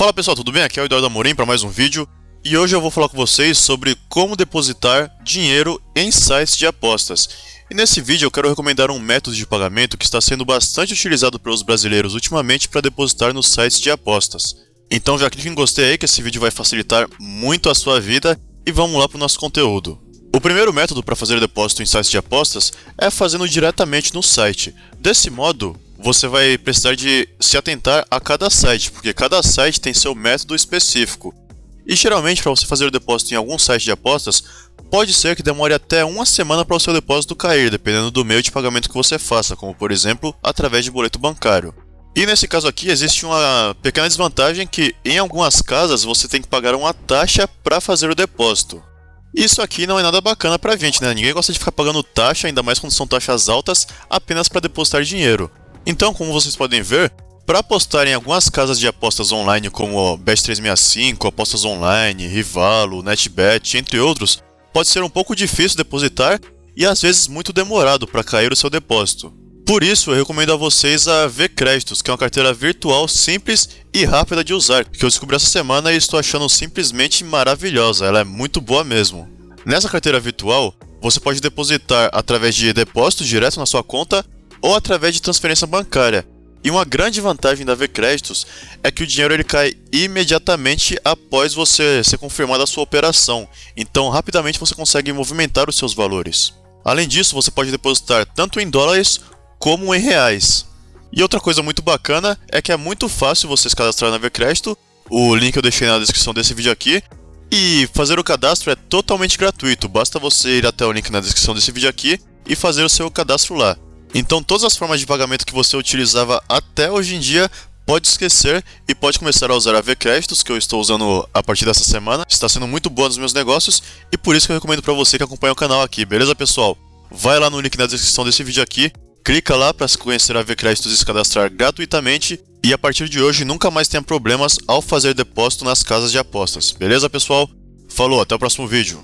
Fala pessoal, tudo bem? Aqui é o Eduardo Amorim para mais um vídeo e hoje eu vou falar com vocês sobre como depositar dinheiro em sites de apostas. E nesse vídeo eu quero recomendar um método de pagamento que está sendo bastante utilizado pelos brasileiros ultimamente para depositar nos sites de apostas. Então já clique em gostei aí que esse vídeo vai facilitar muito a sua vida e vamos lá para o nosso conteúdo. O primeiro método para fazer depósito em sites de apostas é fazendo diretamente no site. Desse modo, você vai precisar de se atentar a cada site, porque cada site tem seu método específico. E geralmente, para você fazer o depósito em algum site de apostas, pode ser que demore até uma semana para o seu depósito cair, dependendo do meio de pagamento que você faça, como por exemplo, através de boleto bancário. E nesse caso aqui existe uma pequena desvantagem que em algumas casas você tem que pagar uma taxa para fazer o depósito. Isso aqui não é nada bacana pra gente, né? Ninguém gosta de ficar pagando taxa, ainda mais quando são taxas altas, apenas para depositar dinheiro. Então, como vocês podem ver, para apostar em algumas casas de apostas online como Bet365, Apostas Online, Rivalo, NetBet, entre outros, pode ser um pouco difícil depositar e às vezes muito demorado para cair o seu depósito. Por isso, eu recomendo a vocês a V-Créditos, que é uma carteira virtual simples e rápida de usar, que eu descobri essa semana e estou achando simplesmente maravilhosa, ela é muito boa mesmo. Nessa carteira virtual, você pode depositar através de depósito direto na sua conta ou através de transferência bancária. E uma grande vantagem da V-Créditos é que o dinheiro ele cai imediatamente após você ser confirmada a sua operação, então rapidamente você consegue movimentar os seus valores. Além disso, você pode depositar tanto em dólares como em reais. E outra coisa muito bacana é que é muito fácil você se cadastrar na V-Crédito, o link eu deixei na descrição desse vídeo aqui, e fazer o cadastro é totalmente gratuito, basta você ir até o link na descrição desse vídeo aqui e fazer o seu cadastro lá. Então todas as formas de pagamento que você utilizava até hoje em dia pode esquecer e pode começar a usar a V-Créditos, que eu estou usando a partir dessa semana. Está sendo muito boa nos meus negócios e por isso que eu recomendo para você que acompanha o canal aqui, beleza pessoal? Vai lá no link na descrição desse vídeo aqui, clica lá para se conhecer a V-Créditos e se cadastrar gratuitamente e a partir de hoje nunca mais tenha problemas ao fazer depósito nas casas de apostas, beleza pessoal? Falou, até o próximo vídeo.